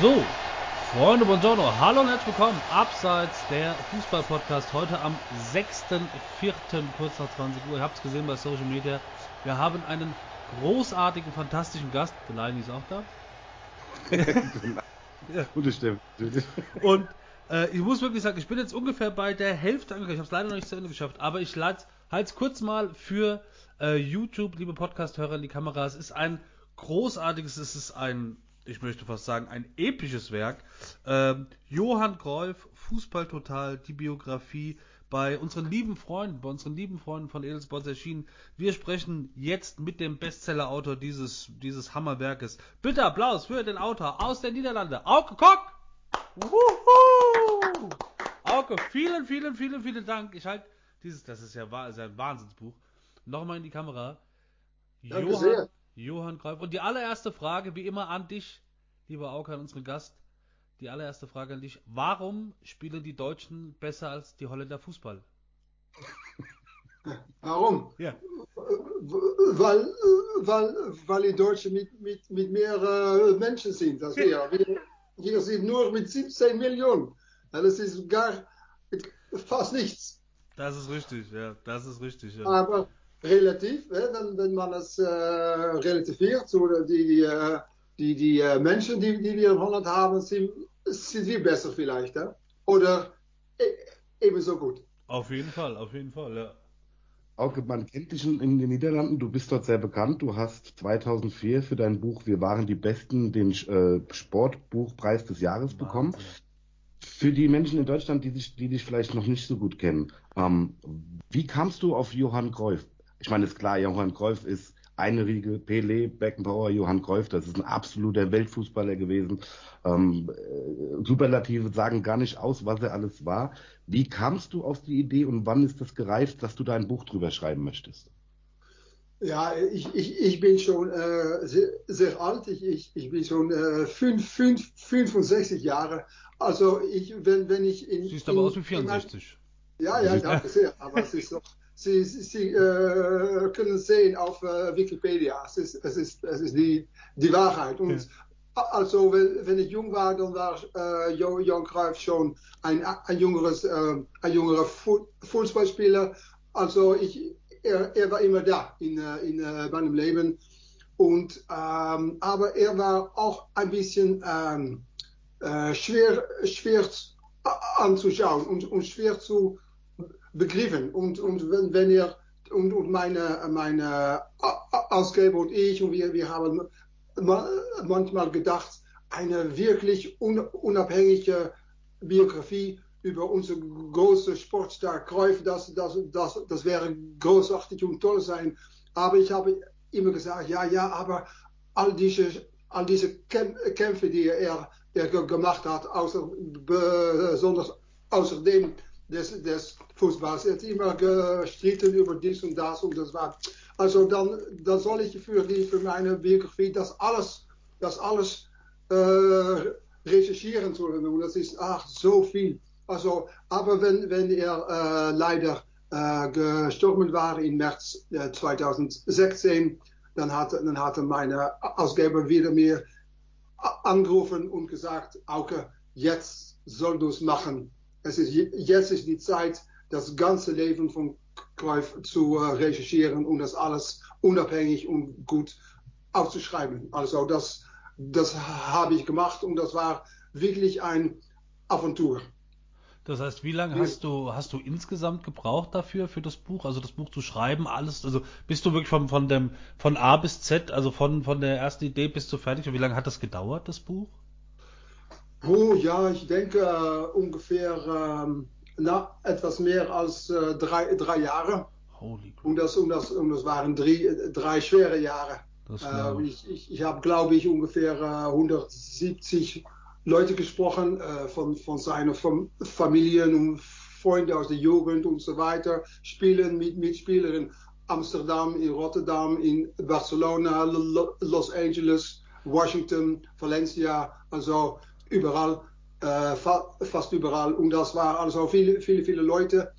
So, Freunde, buongiorno, hallo und herzlich willkommen. Abseits der Fußball-Podcast heute am 6.4. kurz nach 20 Uhr. Ihr habt es gesehen bei Social Media. Wir haben einen großartigen, fantastischen Gast. Delaney ist auch da. ja. Gute Stimme. Und äh, ich muss wirklich sagen, ich bin jetzt ungefähr bei der Hälfte angekommen. Ich habe es leider noch nicht zu Ende geschafft, aber ich halte es kurz mal für äh, YouTube, liebe Podcast-Hörer in die Kamera. Es ist ein großartiges, es ist ein ich möchte fast sagen, ein episches Werk. Ähm, Johann Cruyff, Fußball total, die Biografie bei unseren lieben Freunden, bei unseren lieben Freunden von Edelsports erschienen. Wir sprechen jetzt mit dem Bestseller-Autor dieses, dieses Hammerwerkes. Bitte Applaus für den Autor aus den Niederlanden, Auke Kock! Wuhu! Auke, vielen, vielen, vielen, vielen Dank. Ich halte dieses, das ist ja, ist ja ein Wahnsinnsbuch. Nochmal in die Kamera. Danke Johann, sehr. Johann Greif. Und die allererste Frage, wie immer an dich, lieber Auker, an unseren Gast. Die allererste Frage an dich. Warum spielen die Deutschen besser als die Holländer Fußball? Warum? Ja. Weil, weil, weil die Deutschen mit, mit, mit mehr äh, Menschen sind als wir. wir. Wir sind nur mit 17 Millionen. Das ist gar fast nichts. Das ist richtig, ja. Das ist richtig, ja. Aber relativ, wenn, wenn man es äh, relativiert, so die, äh, die, die äh, Menschen, die, die wir in Holland haben, sind, sind wir besser vielleicht. Ja? Oder e ebenso gut. Auf jeden Fall, auf jeden Fall, ja. Auch man kennt dich in den Niederlanden, du bist dort sehr bekannt. Du hast 2004 für dein Buch Wir waren die Besten den äh, Sportbuchpreis des Jahres Wahnsinn. bekommen. Für die Menschen in Deutschland, die dich, die dich vielleicht noch nicht so gut kennen, ähm, wie kamst du auf Johann Cruyff? Ich meine, ist klar, Johann Cruyff ist eine Riege, Pelé, Beckenbauer, Johann Cruyff, das ist ein absoluter Weltfußballer gewesen. Ähm, äh, Superlative sagen gar nicht aus, was er alles war. Wie kamst du auf die Idee und wann ist das gereift, dass du da ein Buch drüber schreiben möchtest? Ja, ich, ich, ich bin schon äh, sehr, sehr, alt. Ich, ich, ich bin schon äh, fünf, fünf, 65 Jahre. Also ich, wenn, wenn ich in. Siehst aber aus wie 64. ja, ja, danke sehr. Aber es ist doch. Sie, Sie äh, können sehen auf äh, Wikipedia. Es ist, es ist, es ist die, die Wahrheit. Und ja. also, wenn, wenn, ich jung war, dann war äh, Johan Cruyff schon ein, ein, jüngeres, äh, ein jüngerer Fußballspieler. Also, ich, er, er war immer da in, äh, in äh, meinem Leben. Und, ähm, aber er war auch ein bisschen ähm, äh, schwer, schwer anzuschauen und, und schwer zu begriffen. Und, und wenn, wenn ihr und, und meine, meine Ausgeber und ich, und wir, wir haben manchmal gedacht, eine wirklich unabhängige Biografie über unsere große Sportstar Cruyff, das, das, das, das wäre großartig und toll sein. Aber ich habe immer gesagt, ja, ja, aber all diese, all diese Kämpfe, die er, er gemacht hat, außer, besonders außerdem des, des Fußballs. Er hat immer gestritten über dies und das und das war. Also dann, dann soll ich für, die, für meine Biografie das alles, das alles äh, recherchieren sollen. Und das ist ach, so viel. Also, aber wenn, wenn er äh, leider äh, gestorben war im März 2016, dann hat, dann hatte meine Ausgeber wieder mir angerufen und gesagt, Auke, jetzt soll du es machen es ist, jetzt ist die Zeit, das ganze Leben von Cruyff zu äh, recherchieren und das alles unabhängig und gut aufzuschreiben. Also das, das habe ich gemacht und das war wirklich ein Aventur. Das heißt, wie lange hast du, hast du insgesamt gebraucht dafür, für das Buch, also das Buch zu schreiben, alles, also bist du wirklich von, von dem, von A bis Z, also von, von der ersten Idee bis zu fertig, und wie lange hat das gedauert, das Buch? Oh ja, ich denke äh, ungefähr ähm, na, etwas mehr als äh, drei, drei Jahre. Holy und, das, und, das, und das waren drei, drei schwere Jahre. Äh, ich ich, ich habe, glaube ich, ungefähr 170 äh, Leute gesprochen, äh, von, von seinen Familien und Freunden aus der Jugend und so weiter, Spielen mit Mitspielern in Amsterdam, in Rotterdam, in Barcelona, Los Angeles, Washington, Valencia. Also überall, äh, fa fast überall. Und das war also viele, viele, viele Leute.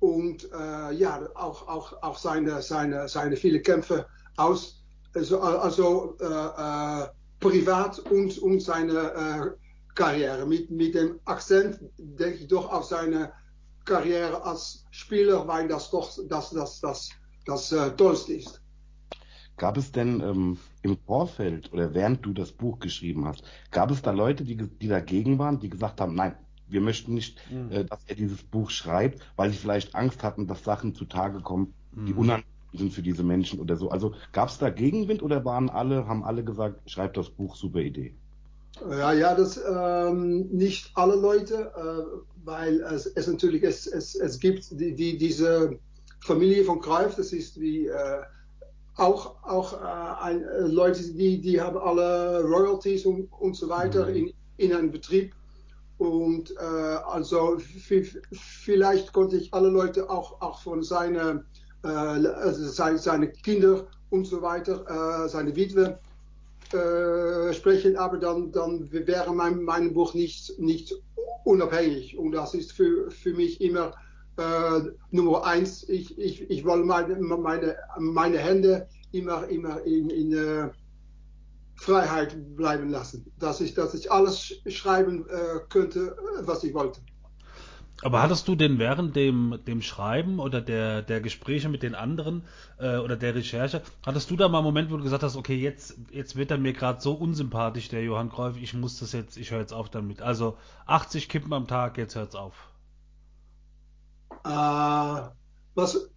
Und äh, ja, auch, auch, auch seine, seine, seine viele Kämpfe aus. Also, also äh, äh privat und, und seine äh, Karriere. Mit, mit dem Akzent denke ich doch auf seine Karriere als Spieler, weil das doch das, das, das, das, äh, Tollste ist. Gab es denn ähm, im Vorfeld oder während du das Buch geschrieben hast, gab es da Leute, die, die dagegen waren, die gesagt haben, nein, wir möchten nicht, mhm. äh, dass er dieses Buch schreibt, weil sie vielleicht Angst hatten, dass Sachen zutage kommen, die mhm. unangenehm sind für diese Menschen oder so. Also gab es da Gegenwind oder waren alle, haben alle gesagt, schreibt das Buch, super Idee? Ja, ja, das ähm, nicht alle Leute, äh, weil es, es natürlich es, es, es gibt die, die, diese Familie von Cruyff, das ist wie äh, auch auch äh, ein, äh, Leute, die die haben alle Royalties und, und so weiter mhm. in, in einem Betrieb und äh, also vielleicht konnte ich alle Leute auch auch von seine äh, also seine, seine Kinder und so weiter, seine Witwe äh, sprechen, aber dann, dann wäre mein, mein Buch nicht, nicht unabhängig. Und das ist für, für mich immer äh, Nummer eins. Ich, ich, ich will meine, meine, meine Hände immer, immer in, in äh, Freiheit bleiben lassen. Dass ich, dass ich alles schreiben äh, könnte, was ich wollte. Aber hattest du denn während dem, dem Schreiben oder der, der Gespräche mit den anderen äh, oder der Recherche, hattest du da mal einen Moment, wo du gesagt hast, okay, jetzt, jetzt wird er mir gerade so unsympathisch, der Johann Kreuf, ich muss das jetzt, ich höre jetzt auf damit. Also 80 Kippen am Tag, jetzt hört's auf. Äh, was,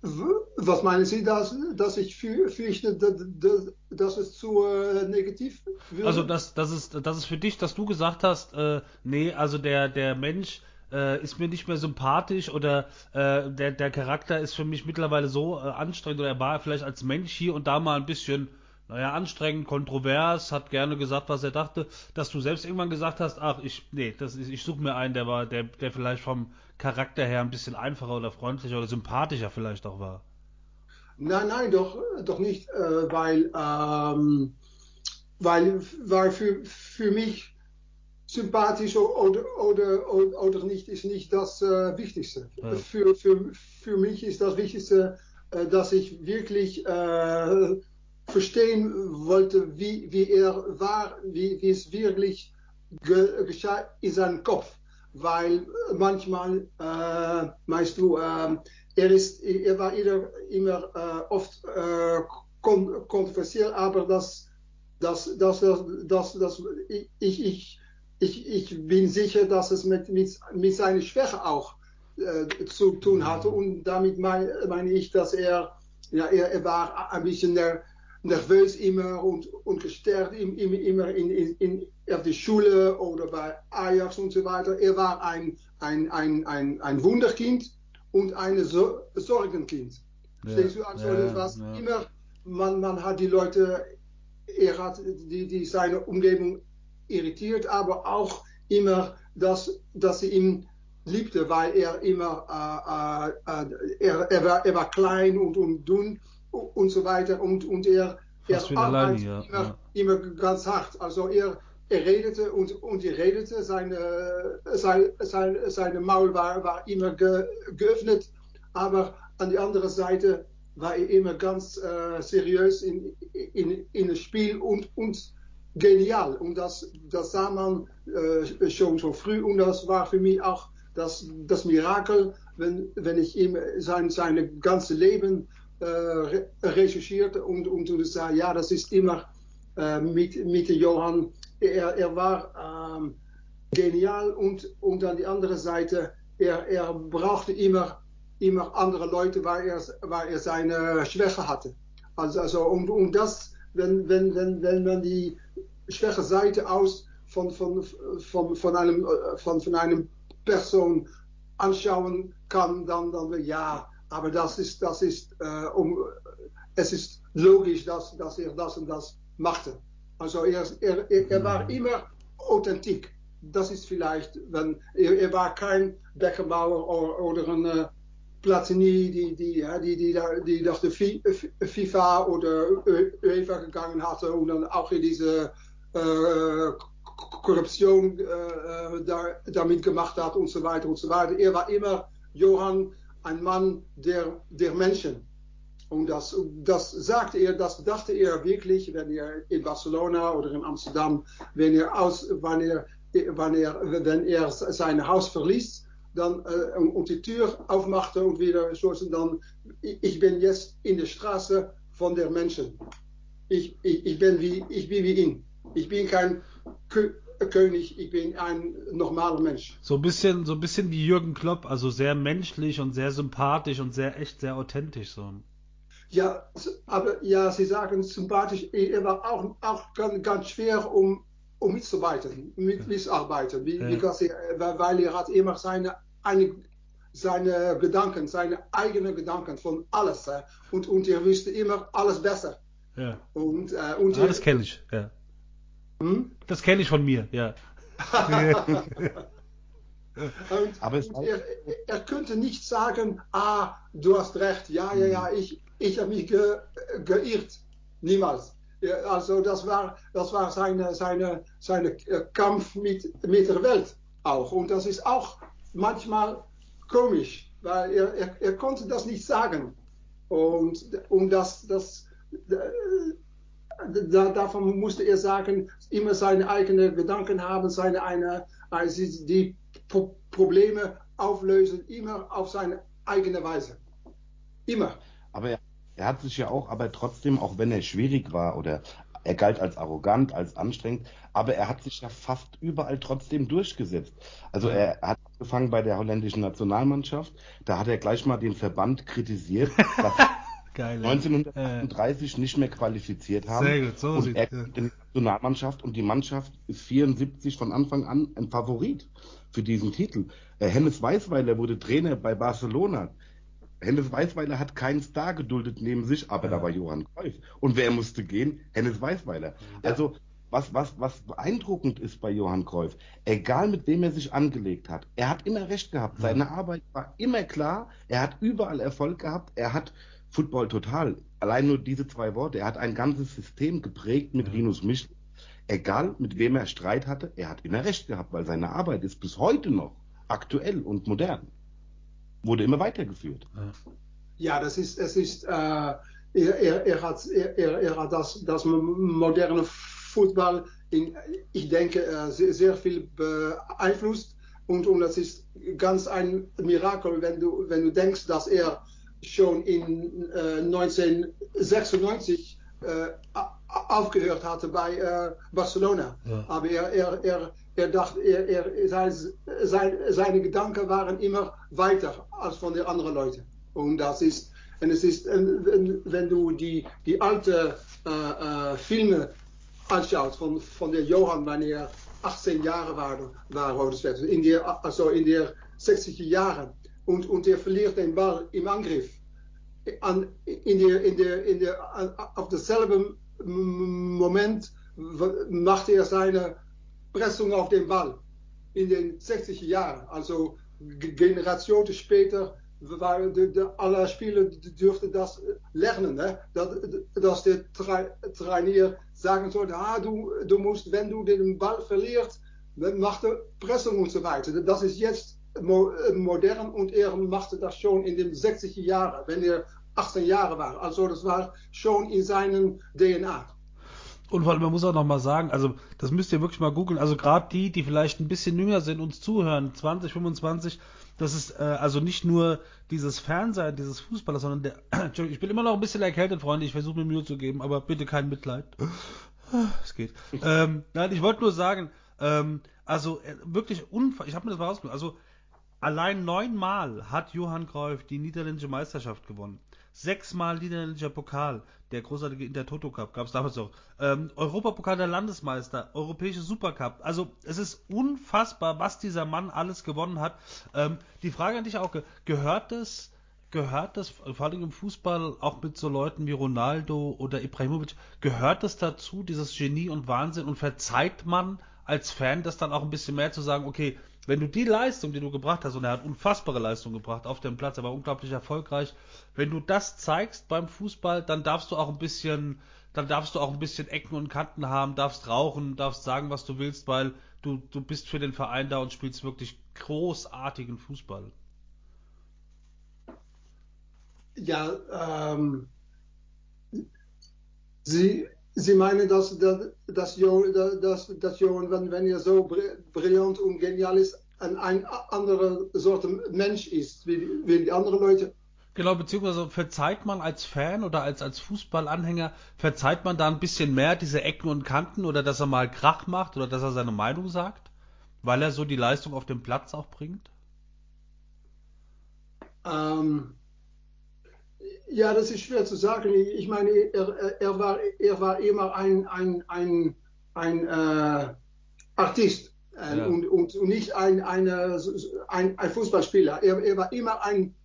was meinen Sie, dass, dass ich fürchte, dass, dass es zu äh, negativ wird? Also das, das, ist, das ist für dich, dass du gesagt hast, äh, nee, also der, der Mensch äh, ist mir nicht mehr sympathisch oder äh, der, der Charakter ist für mich mittlerweile so äh, anstrengend oder er war vielleicht als Mensch hier und da mal ein bisschen, naja, anstrengend, kontrovers, hat gerne gesagt, was er dachte, dass du selbst irgendwann gesagt hast, ach, ich, nee, das ist, ich suche mir einen, der war, der, der vielleicht vom Charakter her ein bisschen einfacher oder freundlicher oder sympathischer vielleicht auch war. Nein, nein, doch, doch nicht, äh, weil, ähm, weil, weil für, für mich sympathisch oder, oder, oder, oder nicht, ist nicht das äh, Wichtigste. Ja. Für, für, für mich ist das Wichtigste, äh, dass ich wirklich äh, verstehen wollte, wie, wie er war, wie, wie es wirklich ge, geschah in seinem Kopf. Weil manchmal, äh, meinst du, äh, er, ist, er war immer, immer äh, oft äh, kon kontroversiell, aber das, das, das, das, das, das ich, ich ich, ich bin sicher, dass es mit, mit, mit seiner Schwäche auch äh, zu tun hatte. Und damit mein, meine ich, dass er, ja, er, er war ein bisschen ner, nervös immer und, und gestärkt im, im, immer in, in, in, auf der Schule oder bei Ajax und so weiter. Er war ein, ein, ein, ein, ein Wunderkind und ein so Sorgenkind. Ja, du? Also ja, was ja. immer, man, man hat die Leute, er hat die, die seine Umgebung irritiert, aber auch immer, dass, dass sie ihn liebte, weil er immer, äh, äh, äh, er, er, war, er war klein und, und dünn und so weiter und, und er, er arbeitet ja. immer, ja. immer ganz hart. Also er, er redete und, und er redete, seine, sein, sein, seine Maul war, war immer ge, geöffnet, aber an die andere Seite war er immer ganz äh, seriös in, in, in das Spiel und, und genial. Und das, das sah man äh, schon so früh. Und das war für mich auch das, das Mirakel, wenn, wenn ich ihm sein, sein ganze Leben äh, recherchierte und, und, und sah, ja, das ist immer äh, mit, mit Johann. Er, er war ähm, genial und, und an die andere Seite, er, er brauchte immer, immer andere Leute, weil er, weil er seine Schwäche hatte. Also, also und, und das, wenn, wenn, wenn, wenn man die schwache Seite aus von, von, von, einem, äh, von, von einem Person anschauen kann, dann, dann ja, aber das ist, das ist, äh, um, es ist logisch, dass, dass er das und das machte. Also er, er, er war mhm. immer authentiek. Das ist vielleicht, wenn, er, er war kein Beckenbauer oder, oder ein äh, Platini, die, die, die, die, die, die nach der FIFA oder UEFA gegangen hatte und dann auch in diese äh, Korruption äh, da, damit gemacht hat und so weiter und so weiter. Er war immer, Johann, ein Mann der, der Menschen. Und das, das sagte er, das dachte er wirklich, wenn er in Barcelona oder in Amsterdam, wenn er aus, wann er, wann er, wenn er sein Haus verließ, dann äh, und die Tür aufmachte und wieder so, dann, ich bin jetzt in der Straße von der Menschen. Ich, ich, ich bin wie, ich bin wie ihn. Ich bin kein König, ich bin ein normaler Mensch. So ein bisschen, so ein bisschen wie Jürgen Klopp, also sehr menschlich und sehr sympathisch und sehr echt, sehr authentisch so. Ja, aber ja, Sie sagen sympathisch, er war auch, auch ganz, ganz schwer, um, um mitzuarbeiten, mit, mitzuarbeiten, wie, ja. er, weil er hat immer seine, eine, seine Gedanken, seine eigenen Gedanken von alles äh, und, und er wusste immer alles besser. Ja. Und, äh, und ah, das kenne ich, ja. Hm? Das kenne ich von mir, ja. und, Aber und er, er, könnte nicht sagen, ah, du hast recht, ja, ja, ja, ich, ich habe mich ge, geirrt. Niemals. Also das war, das war seine, seine, seine Kampf mit, mit der Welt auch. Und das ist auch manchmal komisch, weil er, er, er konnte das nicht sagen. Und, und das, das, da, davon musste er sagen, immer seine eigenen Gedanken haben, seine eine, also die Probleme auflösen, immer auf seine eigene Weise. Immer. Aber er, er hat sich ja auch, aber trotzdem, auch wenn er schwierig war oder er galt als arrogant, als anstrengend, aber er hat sich ja fast überall trotzdem durchgesetzt. Also er hat angefangen bei der holländischen Nationalmannschaft, da hat er gleich mal den Verband kritisiert, dass Geil, 1938 äh. nicht mehr qualifiziert haben. Sehr gut, so und er ja. die Nationalmannschaft und die Mannschaft ist 74 von Anfang an ein Favorit für diesen Titel. Äh, Hennes Weißweiler wurde Trainer bei Barcelona. Hennes Weißweiler hat keinen Star geduldet neben sich, aber ja. da war Johann Cruyff. Und wer musste gehen? Hennes Weißweiler. Ja. Also was, was, was beeindruckend ist bei Johann Cruyff, egal mit wem er sich angelegt hat, er hat immer recht gehabt. Seine Arbeit war immer klar, er hat überall Erfolg gehabt, er hat Football total. Allein nur diese zwei Worte. Er hat ein ganzes System geprägt mit ja. Rinus Michel. Egal mit wem er Streit hatte, er hat immer recht gehabt, weil seine Arbeit ist bis heute noch aktuell und modern. Wurde immer weitergeführt. Ja, das ist, es ist, äh, er, er, er, hat, er, er hat das, das moderne Football in, ich denke, äh, sehr, sehr viel beeinflusst. Und, und das ist ganz ein Mirakel, wenn du, wenn du denkst, dass er schon in äh, 1996 äh, aufgehört hatte bei äh, Barcelona. Ja. Aber er, er, er, er dachte, er, er, sein, sein, seine Gedanken waren immer weiter als von den anderen Leuten. Und das ist, und es ist, wenn, du die, die alten äh, äh, Filme anschaust von, von der Johann, wann er 18 Jahre war, war in der, also in der 60er Jahren, und, und er verliert den Ball im Angriff. An, in der, in der, in der, an, auf demselben Moment macht er seine Pressung auf den Ball in den 60er Jahren. Also Generationen später waren de, de, alle Spieler dürften das lernen. Ne? Dat, dass der Trainier sagen sollte, ah, du, du musst, wenn du den Ball verlierst, mach de Pressung und so weiter. Das ist jetzt äh, modern und er machte das schon in den 60er Jahren, wenn er 18 Jahre war. Also das war schon in seinem DNA. Und allem, man muss auch nochmal sagen, also das müsst ihr wirklich mal googeln, also gerade die, die vielleicht ein bisschen jünger sind, uns zuhören, 20, 25, das ist äh, also nicht nur dieses Fernsehen, dieses Fußballer, sondern der, Entschuldigung, ich bin immer noch ein bisschen erkältet, Freunde, ich versuche mir Mühe zu geben, aber bitte kein Mitleid. Es geht. ähm, nein, ich wollte nur sagen, ähm, also äh, wirklich unfassbar, ich habe mir das mal rausgesucht, also Allein neunmal hat Johann Cruyff die niederländische Meisterschaft gewonnen. Sechsmal niederländischer Pokal, der großartige Intertoto Cup gab es damals auch. Ähm, Europapokal der Landesmeister, Europäische Supercup. Also es ist unfassbar, was dieser Mann alles gewonnen hat. Ähm, die Frage an dich auch, gehört das, gehört das, vor allem im Fußball, auch mit so Leuten wie Ronaldo oder Ibrahimovic, gehört das dazu, dieses Genie und Wahnsinn und verzeiht man als Fan das dann auch ein bisschen mehr zu sagen, okay, wenn du die Leistung, die du gebracht hast, und er hat unfassbare Leistung gebracht auf dem Platz, er war unglaublich erfolgreich, wenn du das zeigst beim Fußball, dann darfst du auch ein bisschen, dann darfst du auch ein bisschen Ecken und Kanten haben, darfst rauchen, darfst sagen, was du willst, weil du, du bist für den Verein da und spielst wirklich großartigen Fußball. Ja, ähm, Sie, Sie meinen, dass, dass, dass, dass, dass Johan, wenn, wenn er so br- brillant und genial ist, ein, ein anderer Sorte Mensch ist, wie, wie die anderen Leute? Genau, beziehungsweise verzeiht man als Fan oder als, als Fußballanhänger, verzeiht man da ein bisschen mehr diese Ecken und Kanten oder dass er mal Krach macht oder dass er seine Meinung sagt, weil er so die Leistung auf dem Platz auch bringt? Ähm, ja, das ist schwer zu sagen. Ich meine, er, er- war, er war immer ein, ein, ein, ein äh, Artist äh, Ja. und, und, und nicht ein, eine, ein, ein Fußballspieler. Er, er war immer ein,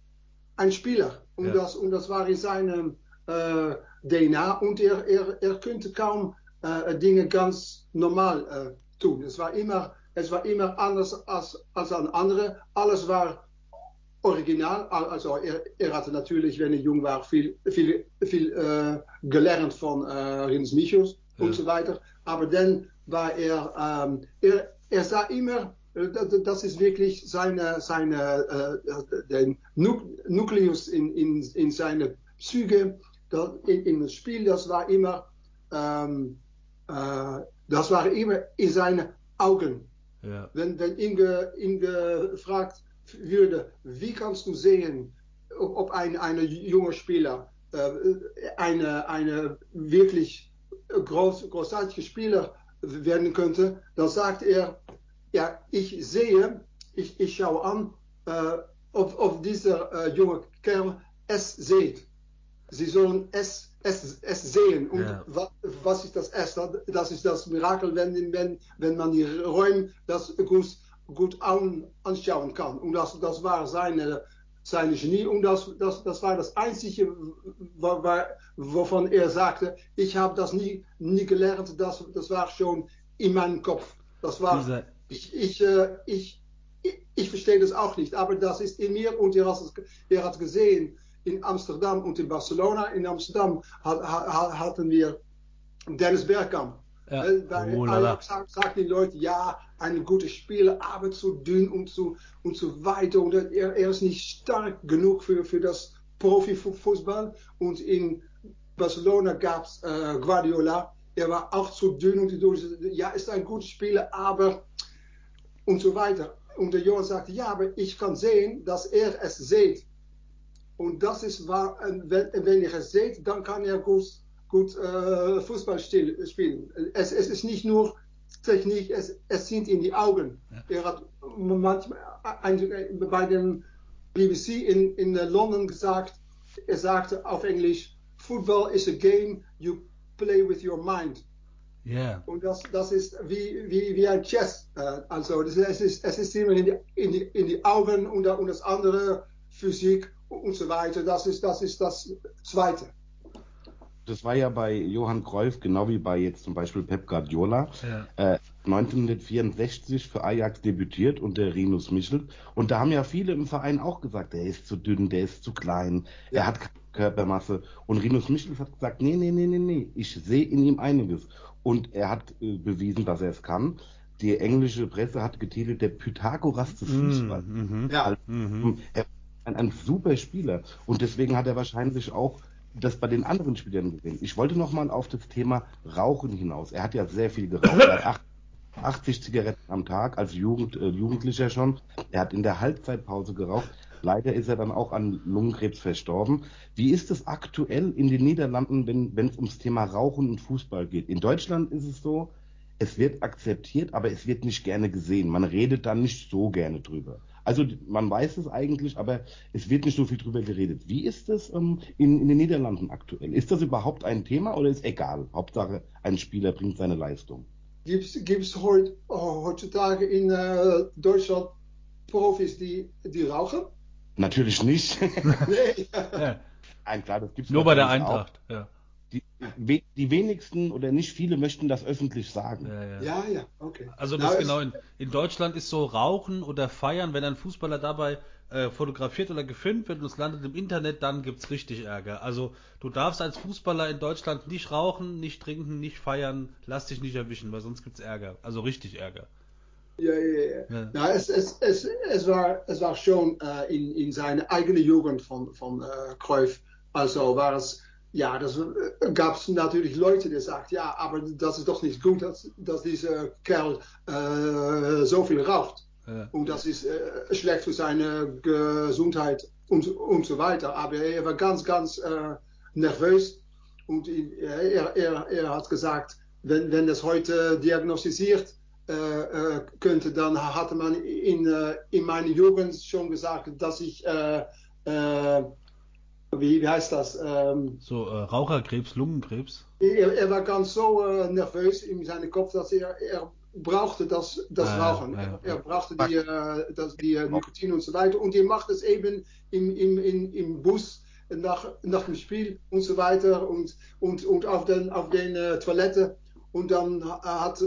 ein Spieler und, Ja. das, und das war in seinem äh, DNA und er, er, er könnte kaum äh, Dinge ganz normal äh, tun. Es war immer, es war immer anders als, als an andere. Alles war original. Al- Also er, er hatte natürlich, wenn er jung war, viel, viel, viel äh, gelernt von äh, Rins Michels Ja. und so weiter. Aber dann war er, ähm, er, er sah immer, äh, das, ist wirklich seine, seine äh, den Nu Nukleus in, in, in seine Züge, das, in, in das Spiel, das war immer, ähm, äh, das war immer in seine Augen Ja. wenn, wenn ihn, ge, ihn gefragt würde, wie kannst du sehen, ob, ein eine junge Spieler äh, eine, eine wirklich groß, großartige Spieler werden könnte, dann sagt er, ja, ich sehe, ich, ich schaue an, äh, ob, ob dieser äh, junge Kerl es sieht. Sie sollen es, es, es sehen. Und Ja. wa, was ist das S? Das, ist das Mirakel, wenn, wenn, wenn man die Räume das gut, gut an, anschauen kann. Und das, das war seine, seine Genie und das, das, das war das Einzige, wa- wa- wovon er sagte, ich habe das nie, nie gelernt, das, das war schon in meinem Kopf. Das war, Dieser, ich, ich, äh, ich, ich, ich verstehe das auch nicht, aber das ist in mir und er hat, es, er hat gesehen in Amsterdam und in Barcelona. In Amsterdam hat, hat, hatten wir Dennis Bergkamp. Ja. Bei Oh. Ajax sagt- sagten die Leute, ja, ein guter Spieler, aber zu dünn und zu, und so weiter. Und er, er ist nicht stark genug für, für das Profifußball. Und in Barcelona gab es äh, Guardiola. Er war auch zu dünn und die Leute, ja, ist ein guter Spieler, aber und so weiter. Und der Johann sagte, ja, aber ich kann sehen, dass er es sieht. Und das ist wahr, en wenn, wenn er es sieht, dann kann er gut, gut äh, Fußball stiel- spielen. Es, es ist nicht nur Technik, es, es sind in die Augen. Er hat manchmal ein, bei dem BBC in, in London gesagt, er sagte auf Englisch, Football is a game you play with your mind. Yeah. Und das, das ist wie, wie, wie ein Chess. Äh, also das, es, ist, es ist immer in die, in die, in die Augen und, und das andere Physik und so weiter. Das ist das, ist das Zweite. Das war ja bei Johann Cruyff genau wie bei jetzt zum Beispiel Pep Guardiola. Ja. Äh, 1964 für Ajax debütiert unter Rinus Michel. Und da haben ja viele im Verein auch gesagt, der ist zu dünn, der ist zu klein, Ja. er hat keine Körpermasse. Und Rinus Michel hat gesagt, nee, nee, nee, nee, nee, ich sehe in ihm einiges. Und er hat äh, bewiesen, dass er es kann. Die englische Presse hat getitelt, der Pythagoras des Fußballs. Mhm. Ja. Mhm. Er ist ein, ein super Spieler und deswegen hat er wahrscheinlich auch das bei den anderen Spielern gesehen. Ich wollte nochmal auf das Thema Rauchen hinaus. Er hat ja sehr viel geraucht. Er hat acht- 80 Zigaretten am Tag als Jugend, äh, Jugendlicher schon. Er hat in der Halbzeitpause geraucht. Leider ist er dann auch an Lungenkrebs verstorben. Wie ist es aktuell in den Niederlanden, wenn wenn es ums Thema Rauchen und Fußball geht? In Deutschland ist es so, es wird akzeptiert, aber es wird nicht gerne gesehen. Man redet da nicht so gerne drüber. Also man weiß es eigentlich, aber es wird nicht so viel drüber geredet. Wie ist es ähm, in, in den Niederlanden aktuell? Ist das überhaupt ein Thema oder ist egal? Hauptsache, ein Spieler bringt seine Leistung. Gibt es heut, heutzutage in äh, Deutschland Profis, die, die rauchen? Natürlich nicht. Nee. Ja. Nein, klar, das gibt's Nur bei der natürlich auch. Eintracht. Ja. Die, we- die wenigsten oder nicht viele möchten das öffentlich sagen. Ja, ja. Ja, ja, okay. Also das es- genau in, in Deutschland ist so Rauchen oder Feiern, wenn ein Fußballer dabei äh, fotografiert oder gefilmt wird und es landet im Internet, dann gibt's richtig Ärger. Also du darfst als Fußballer in Deutschland nicht rauchen, nicht trinken, nicht feiern, lass dich nicht erwischen, weil sonst gibt's Ärger. Also richtig Ärger. Ja, ja, ja. Ja. Na, es, es, es, es, war, es war schon äh, in, in seiner eigenen Jugend von, von äh, Cruyff. Also war es ja, das äh, gab es natürlich Leute, die sagten, ja, aber das ist doch nicht gut, dass, dass dieser Kerl äh, so viel raucht. Ja. Und das ist äh, schlecht für seine Gesundheit und, und so weiter. Aber er war ganz, ganz äh, nervös und er, er, er hat gesagt, wenn, wenn das heute diagnostiziert äh, könnte, dann hatte man in, in meiner Jugend schon gesagt, dass ich, wie, wie heißt das? Ähm, so Raucherkrebs, Lungenkrebs? Er, er, war ganz so nervös in seinem Kopf, dass er, er brauchte das, das ah, Rauchen. Ja, ja, er, er, brauchte die, äh, das, die äh, Nikotin und so weiter. Und er macht es eben im, im, im, im Bus nach, nach dem Spiel und so weiter und, und, und auf den, auf den äh, Toilette. Und dann hat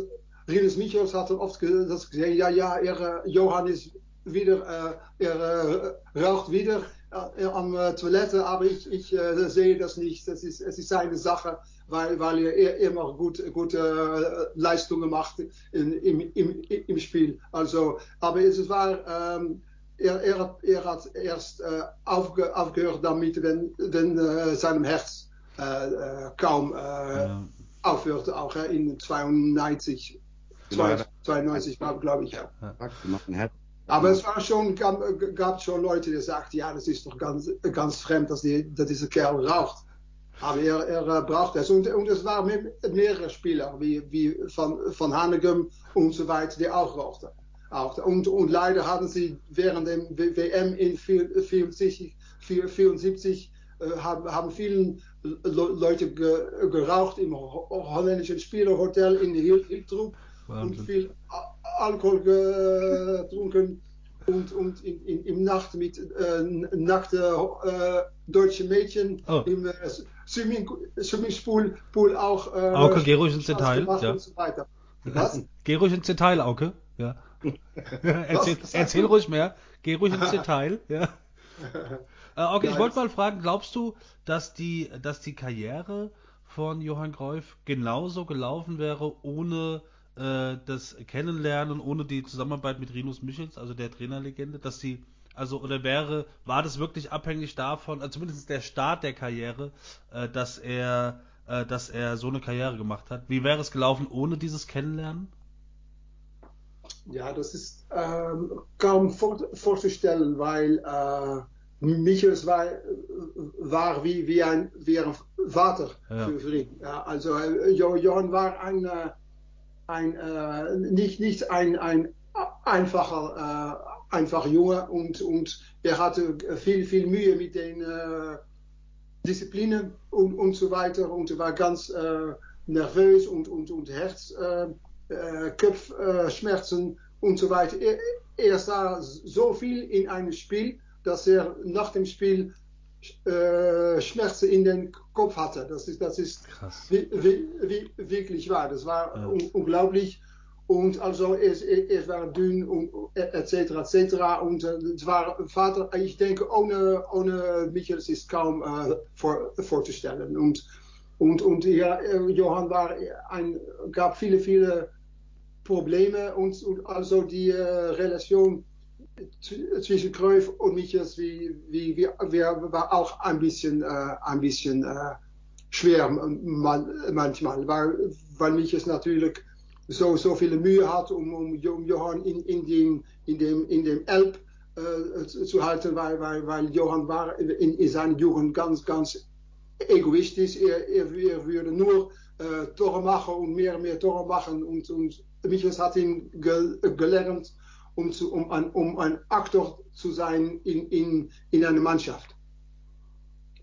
Rinus Michels hat oft das gesehen, ja, ja, er, Johann ist wieder, äh, er äh, raucht wieder äh, am äh, Toilette, aber ich, ich äh, sehe das nicht. Das ist, es ist seine Sache, weil, weil er immer gut, gute äh, Leistungen macht in, im, im, im Spiel. Also, aber es war, ähm, er, er, er hat erst äh, aufge, aufgehört damit, wenn, wenn äh, seinem Herz äh, äh kaum äh, ja. aufhörte, auch äh, in 92, 92 glaube ich. Ja. ja. Aber es war schon, gab, schon Leute, die sagten, ja, das ist doch ganz, ganz fremd, dass, die, dass dieser Kerl raucht. Aber er, er braucht es. Und, und es waren mehrere Spieler, wie, wie von, von Hanegem und so weiter, die auch rauchten. Auch. Und, und leider hatten sie während dem WM in 74, 74 äh, haben, haben viele Leute ge, geraucht im holländischen Spielerhotel in Hiltrup und viel Alkohol getrunken und, und in, in, im Nacht mit äh, nackten äh, deutschen Mädchen oh. im äh, Swimming, Swimmingpool Pool auch. Äh, Auke, geh ruhig ins Detail. Ja. So Was? Geh ruhig ins Detail, Auke. Ja. erzähl, erzähl ruhig mehr. Geh ruhig ins Detail. Ja. Äh, okay, ich wollte mal fragen, glaubst du, dass die, dass die Karriere von Johann Cruyff genauso gelaufen wäre ohne äh, das Kennenlernen, ohne die Zusammenarbeit mit Rinus Michels, also der Trainerlegende, dass sie, also oder wäre, war das wirklich abhängig davon, also zumindest der Start der Karriere, äh, dass er, äh, dass er so eine Karriere gemacht hat. Wie wäre es gelaufen ohne dieses Kennenlernen? Ja, das ist ähm, kaum vor, vorzustellen, weil äh, Michels war, war wie, wie, ein, wie ein Vater ja. für, ihn. Ja, also äh, Johann war ein, ein äh, nicht, nicht ein, ein einfacher, äh, einfacher Junge und, und er hatte viel, viel Mühe mit den äh, Disziplinen und, und so weiter und er war ganz äh, nervös und, und, und Herzkopfschmerzen äh, äh, und so weiter. Er, er sah so viel in einem Spiel, dass er nach dem Spiel äh, Schmerzen in den Kopf hatte. Das ist, das ist wie, wie, wie, wirklich wahr. Das war ja. un unglaublich. Und also es, es war dünn und etc. etc. Und äh, es war Vater, ich denke, ohne, ohne Michael ist kaum äh, vor, vorzustellen. Und, und, und ja, äh, Johann war ein, gab viele, viele Probleme und, und also die äh, Relation zwischen Cruyff und Michels wie, wie, wie, war auch ein bisschen, äh, ein bisschen äh, schwer man, manchmal, weil, weil Michels natürlich so, so viele Mühe hat, um, um, um Johann in, in, dem, in, dem, in dem Elb äh, zu halten, weil, weil, weil Johann war in, in seiner Jugend ganz, ganz egoistisch. Er, er, er würde nur äh, Tore machen und mehr und mehr Tore machen und, und Michels hat ihn ge, gelernt, um, zu, um, ein, um ein Aktor zu sein in, in, in einer Mannschaft.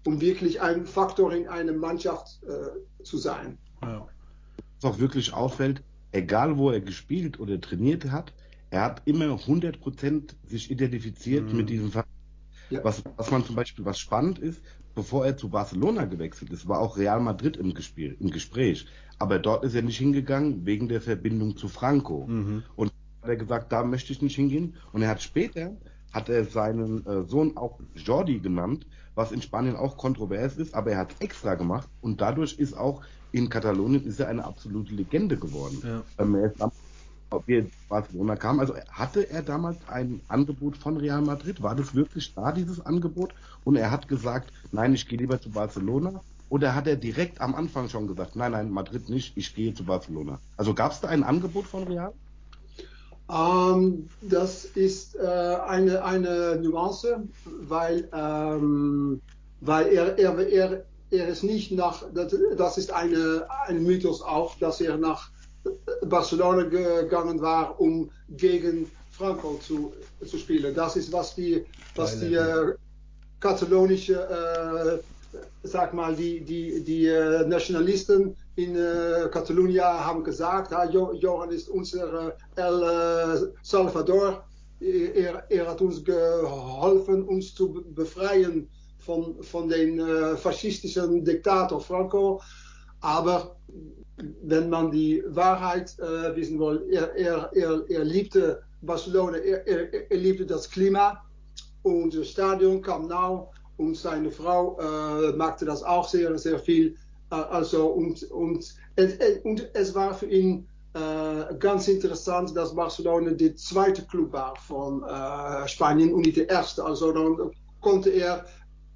Um wirklich ein Faktor in einer Mannschaft äh, zu sein. Ja. Was auch wirklich auffällt, egal wo er gespielt oder trainiert hat, er hat immer 100% sich identifiziert mhm. mit diesem Faktor. Ja. Was, was man zum Beispiel, was spannend ist, bevor er zu Barcelona gewechselt ist, war auch Real Madrid im, Gespiel, im Gespräch. Aber dort ist er nicht hingegangen wegen der Verbindung zu Franco. Mhm. Und hat er gesagt, da möchte ich nicht hingehen. Und er hat später, hat er seinen äh, Sohn auch Jordi genannt, was in Spanien auch kontrovers ist, aber er hat extra gemacht und dadurch ist auch in Katalonien ist er eine absolute Legende geworden. Ja. Ähm, er ist ob er Barcelona kam. Also hatte er damals ein Angebot von Real Madrid? War das wirklich da, dieses Angebot? Und er hat gesagt, nein, ich gehe lieber zu Barcelona Oder hat er direkt am Anfang schon gesagt, nein, nein, Madrid nicht, ich gehe zu Barcelona? Also gab es da ein Angebot von Real? Ähm, das ist äh, eine, eine Nuance, weil, ähm, weil er, er, er, er ist nicht nach, das, das ist eine, ein Mythos auch, dass er nach Barcelona gegangen war, um gegen Franco zu, zu spielen. Das ist, was die, was die äh, katalonische, äh, sag mal, die, die, die äh, Nationalisten in äh, Katalonien haben gesagt, ah, jo Johann ist unser äh, El äh, Salvador. Er, er, hat uns geholfen, uns zu befreien von den äh, faschistischen Diktator Franco. Aber wenn man die Wahrheit äh, wissen will, er, er, er, Barcelona, er, er, er, liebte das Stadion kam now und seine Frau äh, machte das auch sehr, sehr viel. Äh, also und, und, und es war für ihn äh, ganz interessant, dass Barcelona der zweite Club war von äh, Spanien und nicht der erste. Also dann konnte er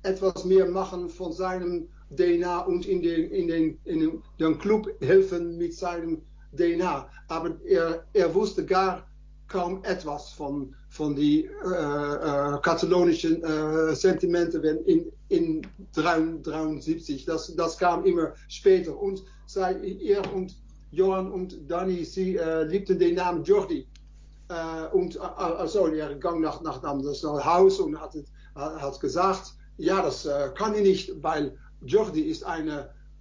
etwas mehr machen von seinem DNA und in den, in den, in den, Club helfen mit seinem DNA. Aber er, er wusste gar kaum etwas von, von die äh, äh, katalonischen äh, Sentimenten in, in 73. Das, das kam immer später. Und sei, er und Johan und Danny, sie äh, liebten den Namen Jordi. Und also, er ging nach, nach, das Haus und hat, hat gesagt, ja, das kann ich nicht, weil Jordi ist ein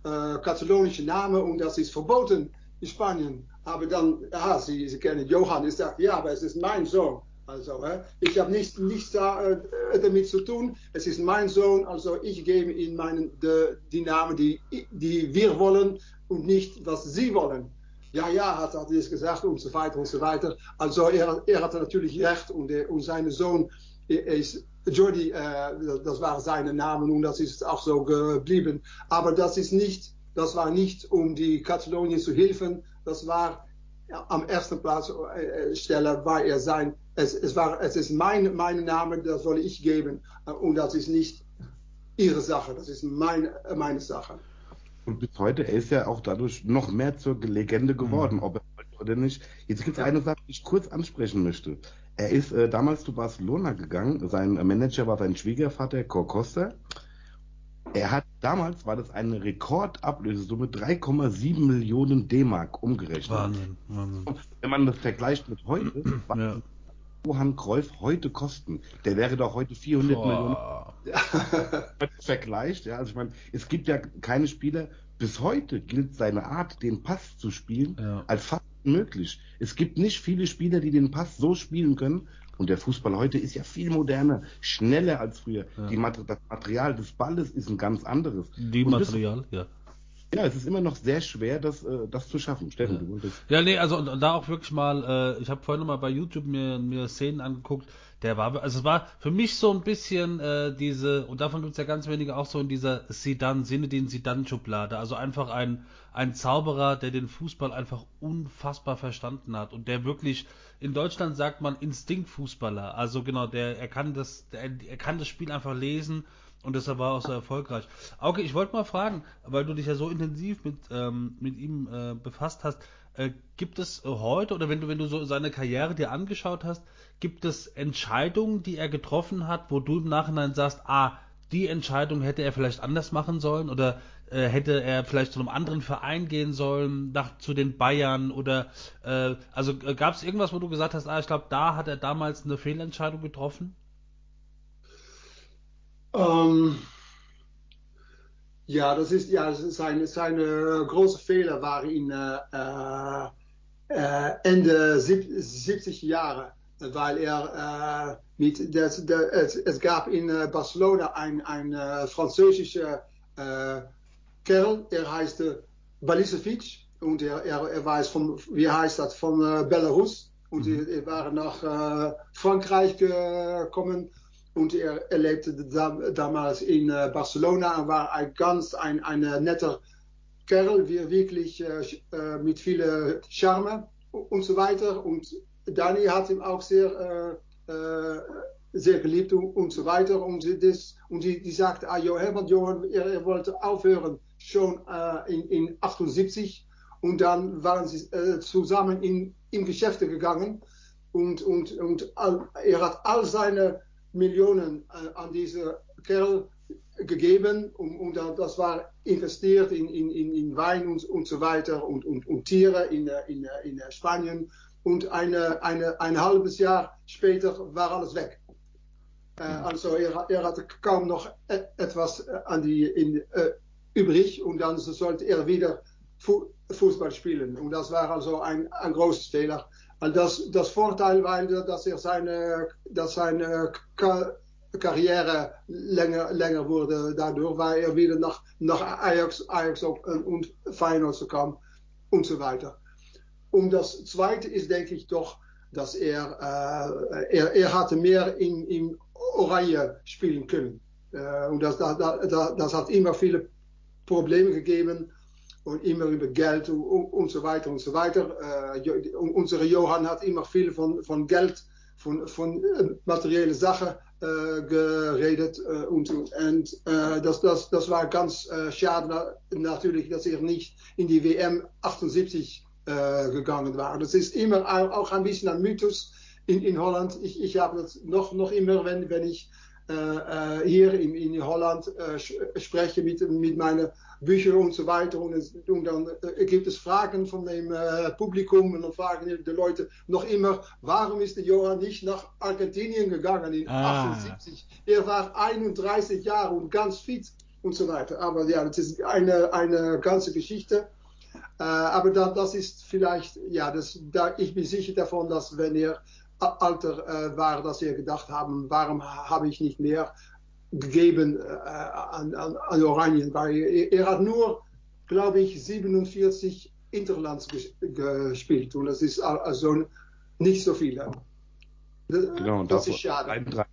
äh, katalonischer Name und das ist verboten in Spanien. Aber dann, ja, Sie, Sie kennen Johann, ich sage, ja, aber es ist mein Sohn. Also, äh, ich habe nichts, nichts da, äh, damit zu tun. Es ist mein Sohn, also ich gebe ihm meinen, de, die Namen, die, die wir wollen und nicht, was Sie wollen. Ja, ja, hat, er es gesagt und so weiter und so weiter. Also er, er hatte natürlich recht und, der, und sein Sohn ist Jordi, äh, das waren seine Namen und das ist auch so geblieben. Aber das ist nicht, das war nicht, um die Katalonien zu helfen. Das war am ersten Platz äh, Stelle war er sein. Es, es war, es ist mein, mein Name, das soll ich geben äh, und das ist nicht ihre Sache. Das ist meine, meine Sache. Und bis heute, er ist ja auch dadurch noch mehr zur Legende geworden, mhm. ob er wollte oder nicht. Jetzt gibt es ja. eine Sache, die ich kurz ansprechen möchte. Er ist äh, damals zu Barcelona gegangen. Sein Manager war sein Schwiegervater Cor Costa. Er hat damals war das eine Rekordablösesumme 3,7 Millionen D-Mark umgerechnet. Wahnsinn, Wahnsinn. Wenn man das vergleicht mit heute, was ja. Johann Cruyff heute kosten, der wäre doch heute 400 Boah. Millionen. vergleicht, ja, also ich meine, es gibt ja keine Spieler. Bis heute gilt seine Art, den Pass zu spielen, ja. als fast möglich. Es gibt nicht viele Spieler, die den Pass so spielen können. Und der Fußball heute ist ja viel moderner, schneller als früher. Ja. Die, das Material des Balles ist ein ganz anderes. Die Material, das, ja. Ja, es ist immer noch sehr schwer, das, äh, das zu schaffen. Steffen, ja. du wolltest. Ja, nee, also und, und da auch wirklich mal, äh, ich habe vorhin mal bei YouTube mir, mir Szenen angeguckt, der war, also es war für mich so ein bisschen äh, diese, und davon gibt es ja ganz wenige auch so in dieser Sidan, Sinedin Sidan-Schublade. Also einfach ein, ein Zauberer, der den Fußball einfach unfassbar verstanden hat und der wirklich, in Deutschland sagt man Instinktfußballer. Also genau, der, er kann das, der, er kann das Spiel einfach lesen und deshalb war er auch so erfolgreich. Okay, ich wollte mal fragen, weil du dich ja so intensiv mit, ähm, mit ihm äh, befasst hast, äh, gibt es äh, heute oder wenn du, wenn du so seine Karriere dir angeschaut hast, gibt es Entscheidungen, die er getroffen hat, wo du im Nachhinein sagst, ah, die Entscheidung hätte er vielleicht anders machen sollen oder äh, hätte er vielleicht zu einem anderen Verein gehen sollen, nach, zu den Bayern oder äh, also äh, gab es irgendwas, wo du gesagt hast, ah, ich glaube, da hat er damals eine Fehlentscheidung getroffen? Ähm, ja, das ist ja seine, seine große Fehler waren in äh, äh, Ende 70 Jahre, weil er äh, mit das, das, es, es, gab in äh, Barcelona ein, ein äh, französischer äh, Kerl, er heißt Balisevic und er, er, er war von, wie heißt das, von Belarus und mhm. er, er war nach Frankreich gekommen und er, er lebte damals in äh, Barcelona und war ein ganz ein, ein netter Kerl, wirklich äh, äh, mit viel Charme und so weiter. Und Dani hat ihm auch sehr, äh, äh sehr geliebt und, so weiter. Und, das, und die, die sagte, ah, Hermann Johann, er, er wollte aufhören schon äh, in, in 78 und dann waren sie äh, zusammen in, in Geschäfte gegangen und, und, und all, er hat all seine Millionen äh, an diese Kerl gegeben und, und das war investiert in, in, in Wein und, und so weiter und, und, und Tiere in, in, in Spanien und eine, eine, ein halbes Jahr später war alles weg. Äh, also er, er hatte kaum noch et, etwas an die in, äh, übrig und dann sollte er wieder Fu Fußball spielen und das war also ein, ein großes Fehler. Das, das Vorteil war, dass er seine, dass seine Karriere länger, länger wurde dadurch, weil er wieder nach, nach Ajax, Ajax und Feyenoord kam und so weiter. Und das Zweite ist, denke ich doch, dass er, äh, er, er hatte mehr in, in Oranje spielen können. Äh, und das, das, das, das hat immer viele Probleme gegeben und immer über Geld und, und so weiter und so weiter. Äh, unsere Johann hat immer viel von, von Geld, von, von äh, materielle Sachen äh, geredet äh, und, und äh, das, das, das war ganz äh, schade natürlich, dass er nicht in die WM 78 äh, gegangen war. Das ist immer auch ein bisschen ein Mythos in, in Holland. Ich, ich habe das noch, noch immer, wenn, wenn ich hier in, in Holland spreche mit, mit meinen Büchern und so weiter und, es, und dann gibt es Fragen von dem Publikum und dann fragen die Leute noch immer, warum ist der Johann nicht nach Argentinien gegangen in ah. 78? Er war 31 Jahre und ganz fit und so weiter. Aber ja, das ist eine, eine ganze Geschichte. Äh, aber da, das ist vielleicht, ja, das, da, ich bin sicher davon, dass wenn er alter äh, war, dass er gedacht haben, warum habe ich nicht mehr gegeben äh, an, an, an, Oranien, weil er, er, hat nur, glaube ich, 47 Interlands ges gespielt und das ist also nicht so viel. Genau, und das ist schade.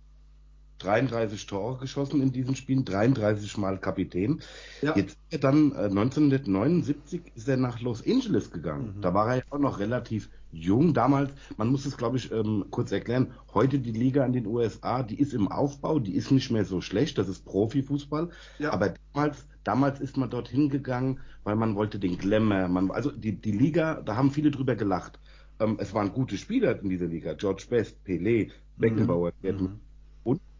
33 Tore geschossen in diesen Spielen, 33 Mal Kapitän. Ja. Jetzt ist er dann äh, 1979 ist er nach Los Angeles gegangen. Mhm. Da war er ja auch noch relativ jung damals. Man muss es, glaube ich, ähm, kurz erklären. Heute die Liga in den USA, die ist im Aufbau, die ist nicht mehr so schlecht. Das ist Profifußball. Ja. Aber damals, damals ist man dorthin gegangen, weil man wollte den Glamour. Man, also die, die Liga, da haben viele drüber gelacht. Ähm, es waren gute Spieler in dieser Liga. George Best, Pelé, Beckenbauer, mhm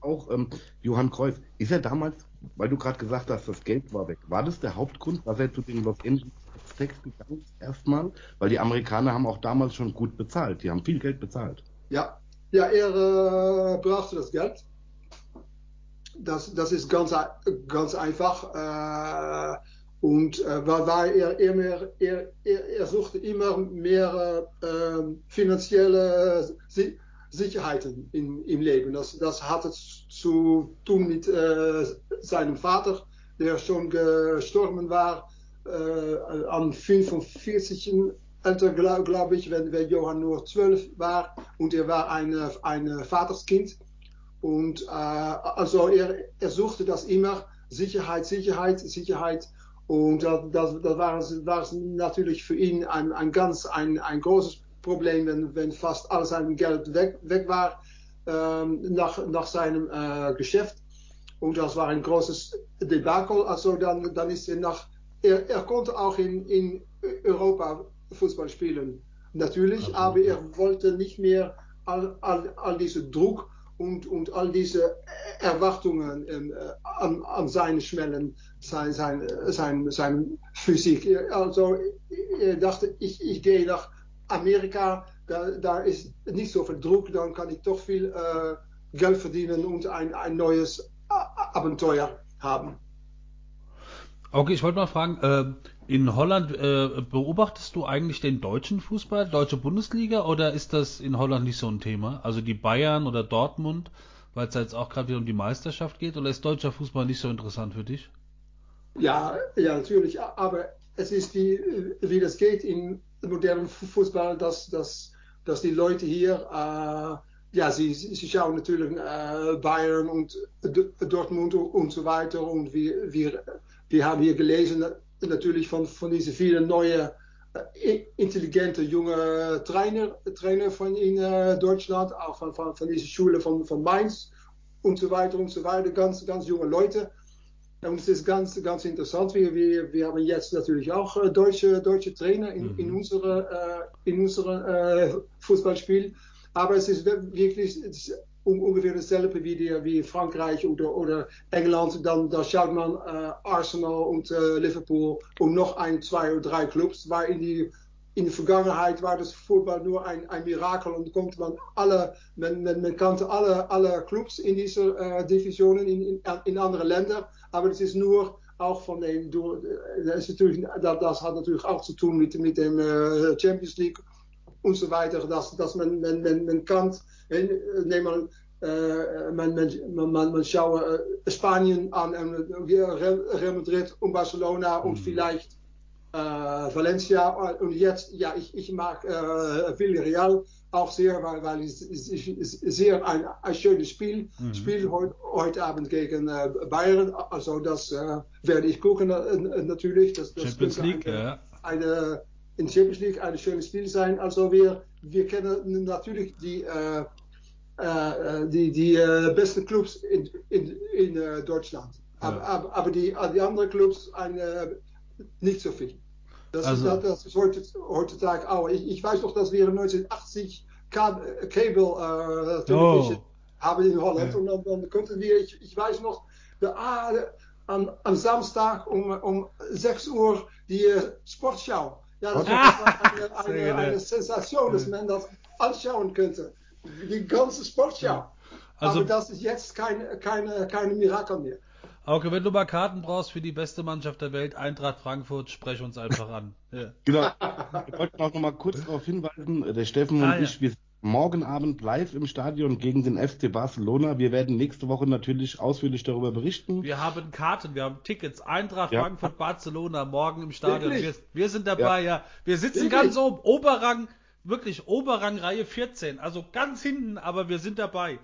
auch ähm, Johann Cruyff, ist er damals, weil du gerade gesagt hast, das Geld war weg, war das der Hauptgrund, dass er zu den Los Angeles Text gegangen erstmal? Weil die Amerikaner haben auch damals schon gut bezahlt, die haben viel Geld bezahlt. Ja, ja er äh, brauchte das Geld. Das, das ist ganz, ganz einfach. Äh, und äh, weil er, er, mehr, er, er, er suchte immer mehr äh, finanzielle Sicherheiten in, im Leben. Das, das hatte zu tun mit äh, seinem Vater, der schon gestorben war äh, an 45 Alter, glaube glaub ich, wenn, wenn Johann nur 12 war und er war ein, ein Vaterskind. Und äh, also er, er suchte das immer, Sicherheit, Sicherheit, Sicherheit. Und das, das, war, war natürlich für ihn ein, ein ganz ein, ein großes Problem, wenn, wenn fast all sein Geld weg, weg war ähm, nach, nach seinem äh, Geschäft. Und das war ein großes Debakel. Also dann, dann ist er nach, er, er konnte auch in, in Europa Fußball spielen, natürlich, okay. aber er wollte nicht mehr all, all, all diese Druck und, und all diese Erwartungen äh, an, an seine Schmellen, sein, sein, sein, sein Physik. Also er dachte, ich, ich gehe nach Amerika, da, da ist nicht so viel Druck, dann kann ich doch viel äh, Geld verdienen und ein, ein neues Abenteuer haben. Okay, ich wollte mal fragen, äh, in Holland äh, beobachtest du eigentlich den deutschen Fußball, deutsche Bundesliga, oder ist das in Holland nicht so ein Thema? Also die Bayern oder Dortmund, weil es jetzt auch gerade wieder um die Meisterschaft geht, oder ist deutscher Fußball nicht so interessant für dich? Ja, ja, natürlich, aber es ist wie, wie das geht in modernen Fußball, dass, dass, dass die Leute hier, äh, ja, sie, sie schauen natürlich äh, Bayern und Dortmund und so weiter. Und wir, wir, wir haben hier gelesen, natürlich von, von diesen vielen neuen äh, intelligente junge Trainer, Trainer von in äh, Deutschland, auch von, von, von dieser Schule von, von Mainz und so weiter und so weiter, ganz, ganz junge Leute. Und es ist ganz, ganz interessant. Wir, wir, wir haben jetzt natürlich auch äh, deutsche, deutsche Trainer in, in unserem äh, in unsere, Fußballspiel. Aber es ist wirklich ist ungefähr dasselbe wie, die, wie Frankreich oder, oder England. Dann, da schaut man äh, Arsenal und äh, Liverpool und noch ein, zwei oder drei Clubs, weil in die in der Vergangenheit war das Fußball nur ein, ein Mirakel und konnte man alle, man, man, man kannte alle, alle Clubs in diese äh, Divisionen in, in, in andere Länder, aber es ist nur auch von den, das, ist natürlich, das hat natürlich auch zu tun mit, mit dem äh, Champions League und so weiter, dass, dass man, man, man, man kann, neem man, äh, man, man, man, schaue Spanien an, Real Madrid und Barcelona und mhm. vielleicht äh, Valencia und jetzt, ja, ich, ich mag Villarreal auch sehr, weil, weil es ist sehr ein, ein schönes Spiel. Mhm. Spiel heute, heute Abend gegen äh, Bayern, also das äh, werde ich gucken äh, natürlich. Das, das Champions League, eine, ja. Eine, in Champions League ein schönes Spiel sein. Also wir, wir kennen natürlich die, äh, äh, die, die äh, besten Clubs in, in, in äh, Deutschland. Ja. Aber, aber, aber, die, die anderen Clubs ein, äh, nicht so viel. Das, also, ist, das ist heutzutage auch. Ich, ich, weiß noch, dass wir 1980 Cable äh, Television oh. haben in Holland. Ja. Und dann, dann, konnten wir, ich, ich weiß noch, de, ah, am, am, Samstag um, um 6 Uhr die Sportschau. Ja, das war eine, eine, eine, Sensation, dass man das anschauen könnte. Die ganze Sportschau. Also, Aber das ist jetzt kein, keine, keine Mirakel mehr. Auke, wenn du mal Karten brauchst für die beste Mannschaft der Welt, Eintracht Frankfurt, sprech uns einfach an. Ja. Genau. Wir wollten auch noch mal kurz darauf hinweisen, der Steffen ah, und ja. ich, wir sind morgen Abend live im Stadion gegen den FC Barcelona. Wir werden nächste Woche natürlich ausführlich darüber berichten. Wir haben Karten, wir haben Tickets. Eintracht ja. Frankfurt, Barcelona, morgen im Stadion. Wir, wir, sind dabei, ja. Wir sitzen Wirklich? ganz oben, Oberrang, wirklich Oberrang Reihe 14. Also ganz hinten, aber wir sind dabei.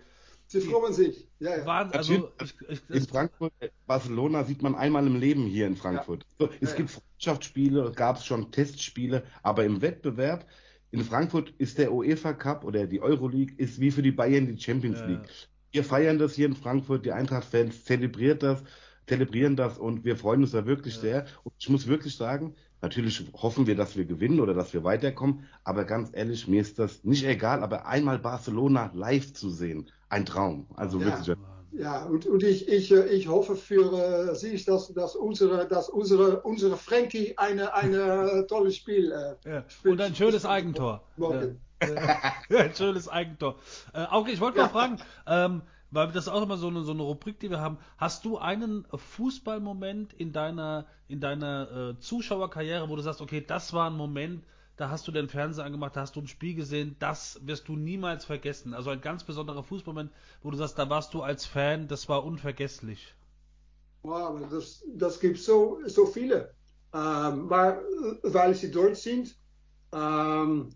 Sie freuen sich. Ja, ja. Waren, also, ich, ich, in Frankfurt, Barcelona sieht man einmal im Leben hier in Frankfurt. Ja. Es ja, gibt Freundschaftsspiele, gab es schon Testspiele, aber im Wettbewerb in Frankfurt ist der UEFA Cup oder die Euroleague ist wie für die Bayern die Champions League. Wir feiern das hier in Frankfurt, die Eintracht-Fans zelebriert das, zelebrieren das und wir freuen uns da wirklich sehr. Und ich muss wirklich sagen, Natürlich hoffen wir, dass wir gewinnen oder dass wir weiterkommen, aber ganz ehrlich, mir ist das nicht egal, aber einmal Barcelona live zu sehen, ein Traum. Also ja. wirklich. Ja, und, und ich, ich, ich hoffe für äh, Sie, dass, dass, unsere, dass unsere, unsere Frankie eine, eine tolles Spiel äh, ja. Und ein schönes Eigentor. Morgen. Ja. ein schönes Eigentor. Äh, okay, ich wollte mal fragen, ähm, weil das ist auch immer so eine, so eine Rubrik, die wir haben. Hast du einen Fußballmoment in deiner, in deiner äh, Zuschauerkarriere, wo du sagst, okay, das war ein Moment, da hast du den Fernseher angemacht, da hast du ein Spiel gesehen, das wirst du niemals vergessen. Also ein ganz besonderer Fußballmoment, wo du sagst, da warst du als Fan, das war unvergesslich. Wow, das, das gibt so, so viele. Ähm, weil, weil sie deutsch sind. Ähm,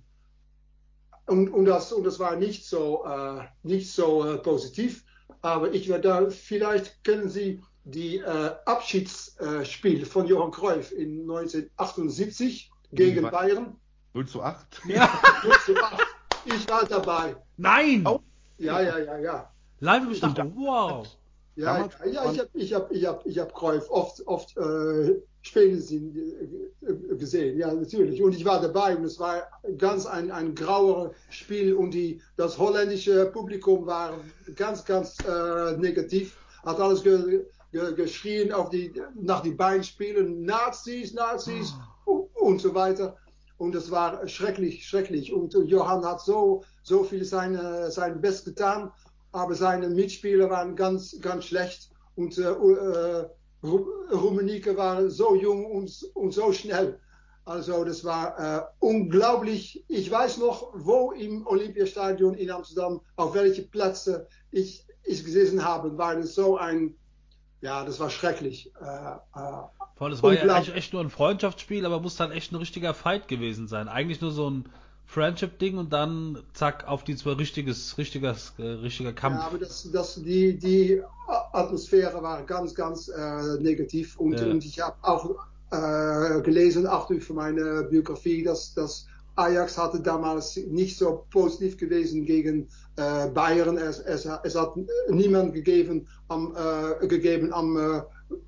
und, und, das, und das war nicht so, äh, nicht so äh, positiv. Aber ich werde da, vielleicht kennen Sie die äh, Abschiedsspiel von Johann Cruyff in 1978 gegen Bayern. 0 zu 8? Ja, 0 zu 8. Ich war dabei. Nein! Oh. Ja, ja, ja, ja. Live im Stadion, wow. Ja, ja, ja, ich habe ich hab, ich hab, ich hab Cruyff oft, oft äh, spielen äh, gesehen, ja, natürlich. Und ich war dabei und es war ganz ein, ein grauer Spiel und die, das holländische Publikum war ganz, ganz äh, negativ, hat alles ge, ge, geschrien auf die, nach die Beinspielen, Nazis, Nazis oh. und so weiter. Und es war schrecklich, schrecklich. Und Johann hat so, so viel sein, sein Best getan aber seine Mitspieler waren ganz, ganz schlecht. Und äh, äh, war so jung und, und so schnell. Also das war äh, unglaublich. Ich weiß noch, wo im Olympiastadion in Amsterdam, auf welche Plätze ich, ich gesessen habe, war das so ein, ja, das war schrecklich. Äh, äh, Voll, es war ja echt, echt nur ein Freundschaftsspiel, aber muss dann echt ein richtiger Fight gewesen sein. Eigentlich nur so ein Friendship-Ding und dann zack auf die zwei richtiges, richtiges, äh, richtiger Kampf. Ja, aber das, das, die, die Atmosphäre war ganz, ganz äh, negativ und, ja. und ich habe auch äh, gelesen, auch durch meine Biografie, dass, dass Ajax hatte damals nicht so positiv gewesen gegen äh, Bayern. Es, es, es, hat niemand gegeben am, äh, gegeben am äh,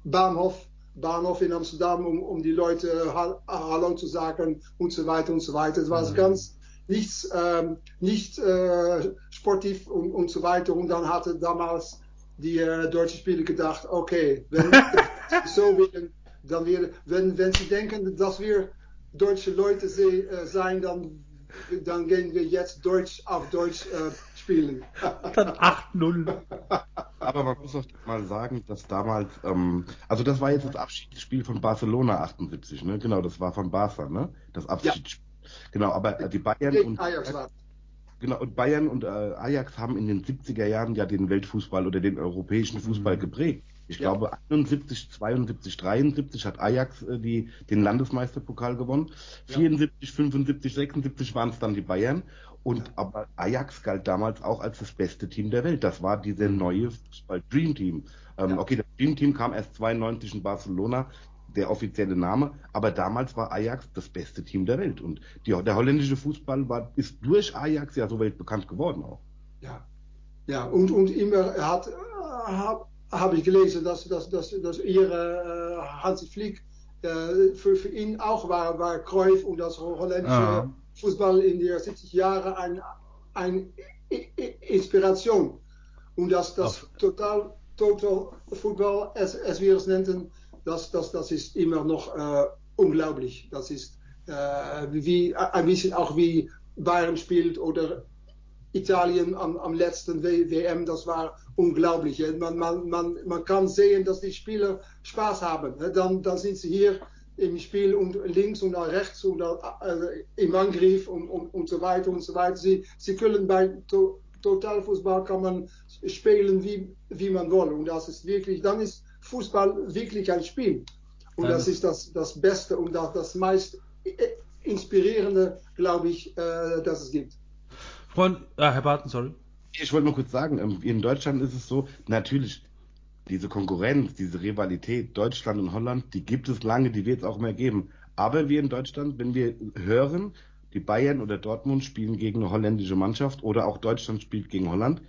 Bahnhof, Bahnhof in Amsterdam, um, um die Leute Hallo zu sagen und so weiter und so weiter. Es war mhm. ganz nichts, ähm, nicht äh, sportiv und, und so weiter. Und dann hatte damals die äh, deutschen Spieler gedacht, okay, wenn so werden, dann wir, wenn, wenn sie denken, dass wir deutsche Leute se, äh, sein, dann, dann gehen wir jetzt Deutsch auf Deutsch äh, spielen. Dann 8-0. Aber man muss auch mal sagen, dass damals, ähm, also das war jetzt das Abschiedsspiel von Barcelona 78, ne? Genau, das war von Barca, ne? Das Abschiedsspiel. Ja. Genau, aber die Bayern und Ajax war. Genau, und Bayern und äh, Ajax haben in den 70er Jahren ja den Weltfußball oder den europäischen Fußball mhm. geprägt. Ich ja. glaube, 71, 72, 73 hat Ajax äh, die, den Landesmeisterpokal gewonnen. Ja. 74, 75, 76 waren es dann die Bayern. Und ja. aber Ajax galt damals auch als das beste Team der Welt. Das war diese neue Fußball Dream Team. Ähm, okay, das Dream Team kam erst 92 in Barcelona, der offizielle Name, aber damals war Ajax das beste Team der Welt. Und die, der holländische Fußball war, ist durch Ajax ja so weltbekannt geworden auch. Ja, ja und, und immer hat, habe ich gelesen, dass, dass, dass, dass ihre äh, Hansi Flick äh, für, für ihn auch war, war Cruyff und das holländische ah. Fußball in den 70 Jahren eine ein Inspiration. Und das Auf. total, total Football, als, als wir es nennen, das, das, das ist immer noch äh, unglaublich. Das ist äh, wie, ein bisschen auch wie Bayern spielt oder Italien am, am letzten WM, das war unglaublich. Man, man, man, man kann sehen, dass die Spieler Spaß haben. Dann, dann sind sie hier im Spiel und links und rechts und äh, im Angriff und, und, und so weiter und so weiter. Sie, sie können bei to, Totalfußball kann man spielen, wie, wie man will. Und das ist wirklich, dann ist Fußball wirklich ein Spiel. Und das ist das, das Beste und das, das meist inspirierende, glaube ich, äh, das es gibt. Freund, ah, Herr Barton, sorry. Ich wollte nur kurz sagen, ähm, in Deutschland ist es so, natürlich, diese Konkurrenz, diese Rivalität, Deutschland und Holland, die gibt es lange, die wird es auch mehr geben. Aber wir in Deutschland, wenn wir hören, die Bayern oder Dortmund spielen gegen eine holländische Mannschaft oder auch Deutschland spielt gegen Holland,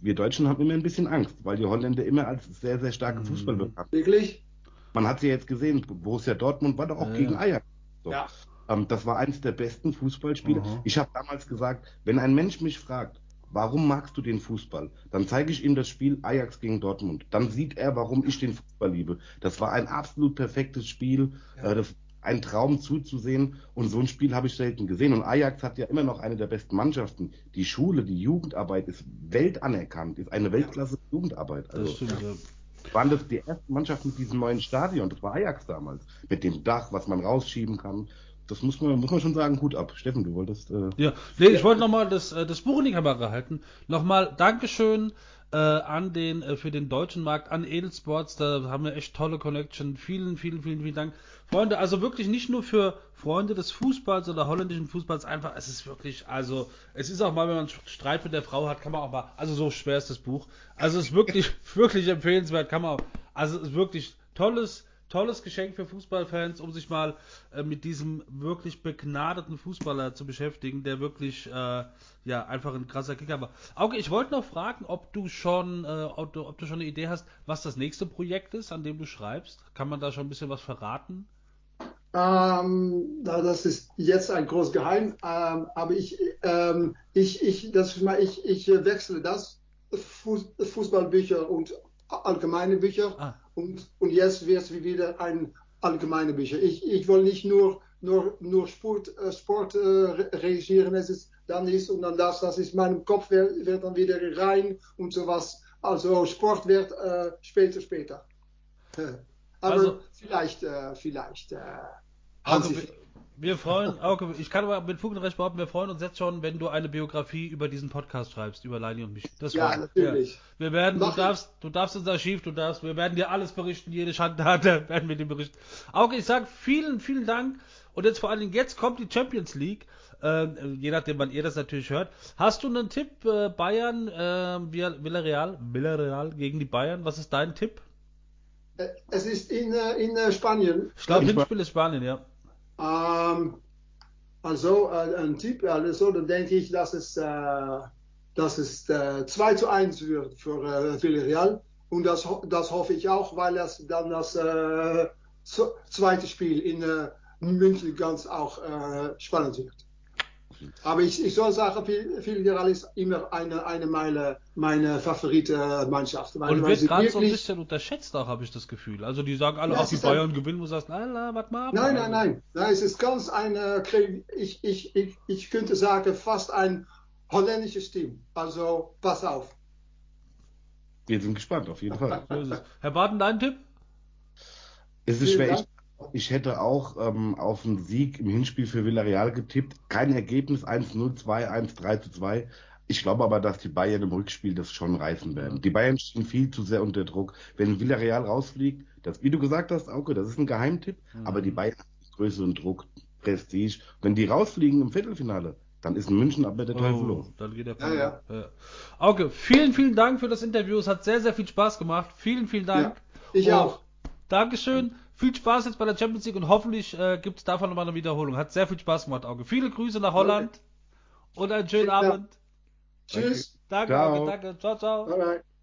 wir Deutschen haben immer ein bisschen Angst, weil die Holländer immer als sehr, sehr starke mhm. Fußball bekannt Wirklich? Man hat sie ja jetzt gesehen, Borussia Dortmund war doch auch ja, gegen Ajax. So. Ja. Ähm, das war eines der besten Fußballspiele. Mhm. Ich habe damals gesagt, wenn ein Mensch mich fragt, warum magst du den Fußball? Dann zeige ich ihm das Spiel Ajax gegen Dortmund. Dann sieht er, warum ich den Fußball liebe. Das war ein absolut perfektes Spiel. Ja. Äh, ein Traum zuzusehen. Und so ein Spiel habe ich selten gesehen. Und Ajax hat ja immer noch eine der besten Mannschaften. Die Schule, die Jugendarbeit ist weltanerkannt, ist eine Weltklasse Jugendarbeit. Also, das stimmt, ja waren das die ersten Mannschaften mit diesem neuen Stadion. Das war Ajax damals. Mit dem Dach, was man rausschieben kann das muss man, muss man schon sagen, gut ab. Steffen, du wolltest. Äh, ja, nee, ich wollte nochmal das, äh, das Buch in die Kamera halten. Nochmal Dankeschön äh, an den, äh, für den deutschen Markt, an Edelsports. Da haben wir echt tolle Connection. Vielen, vielen, vielen, vielen Dank. Freunde, also wirklich nicht nur für Freunde des Fußballs oder holländischen Fußballs einfach, es ist wirklich, also, es ist auch mal, wenn man Streit mit der Frau hat, kann man auch mal, also so schwer ist das Buch. Also es ist wirklich, wirklich empfehlenswert, kann man auch, also es ist wirklich tolles, tolles Geschenk für Fußballfans, um sich mal äh, mit diesem wirklich begnadeten Fußballer zu beschäftigen, der wirklich äh, ja einfach ein krasser Kicker war. Okay, ich wollte noch fragen, ob du schon, äh, ob, du, ob, du, schon eine Idee hast, was das nächste Projekt ist, an dem du schreibst. Kann man da schon ein bisschen was verraten? Ähm, das ist jetzt ein großes Geheim, ähm, aber ich, ähm, ich, ich, das, ich, ich wechsle das Fußballbücher und allgemeine Bücher. Ah. Und, und jetzt wird es wieder ein allgemeine Bücher. Ich, ich will nicht nur, nur, nur Sport, äh, Sport äh, regieren, es ist dann ist und dann das, das ist meinem Kopf wird, wird dann wieder rein und sowas. Also Sport wird äh, später, später. Aber also, vielleicht, äh, vielleicht. Äh, also, wir freuen, Auke, ich kann aber mit Fug und Recht behaupten, wir freuen uns jetzt schon, wenn du eine Biografie über diesen Podcast schreibst, über Leini und mich. Das ja, natürlich. Ja. Wir werden, du darfst, du darfst ins Archiv, du darfst, wir werden dir alles berichten, jede Schandtate werden wir dir berichten. Auke, ich sag vielen, vielen Dank. Und jetzt vor allen Dingen, jetzt kommt die Champions League, äh, je nachdem, wann ihr das natürlich hört. Hast du einen Tipp, äh, Bayern, äh, Villarreal, Villarreal gegen die Bayern? Was ist dein Tipp? Äh, Es ist in, äh, in äh, Spanien. Ich glaube, Hinspiel ist Spanien, ja. Ähm, also äh, ein Tipp, also dann denke ich, dass es, äh, dass es äh, 2 zu 1 wird für äh, Villarreal. Und das, das hoffe ich auch, weil das dann das äh, zweite Spiel in äh, München ganz auch äh, spannend wird. Aber ich, ich soll sagen, Vil- Villarreal ist immer eine, eine meiner, meine favorite Mannschaft. Weil, Und weil wird gerade so ein bisschen unterschätzt auch, habe ich das Gefühl. Also die sagen alle, Ja, auch es die ist ein- Bayern gewinnen, wo du sagst, nein, nein, warte mal ab. Nein, nein, nein. nein es ist ganz ein, äh, ich, ich, ich, ich könnte sagen, fast ein holländisches Team. Also pass auf. Wir sind gespannt, auf jeden Fall. Herr Barton, dein Tipp? Es ist Vielen schwer. Ich, Dank. Ich hätte auch ähm, auf einen Sieg im Hinspiel für Villarreal getippt. Kein Ergebnis 1-0, 2-1, 3-2. Ich glaube aber, dass die Bayern im Rückspiel das schon reißen werden. Die Bayern stehen viel zu sehr unter Druck. Wenn Villarreal rausfliegt, das, wie du gesagt hast, Auke, das ist ein Geheimtipp, aber die Bayern haben größeren Druck, Prestige. Wenn die rausfliegen im Viertelfinale, dann ist in München aber der Teufel Oh, los. dann geht der Ja, ja. ja. Auke, vielen, vielen Dank für das Interview. Es hat sehr, sehr viel Spaß gemacht. Vielen, vielen Dank. Ja, ich auch. Dankeschön. Viel Spaß jetzt bei der Champions League und hoffentlich äh, gibt es davon nochmal eine Wiederholung. Hat sehr viel Spaß gemacht, Auge. Viele Grüße nach Holland und einen schönen. Abend. Tschüss. Danke, danke. Ciao, ciao. Bye bye.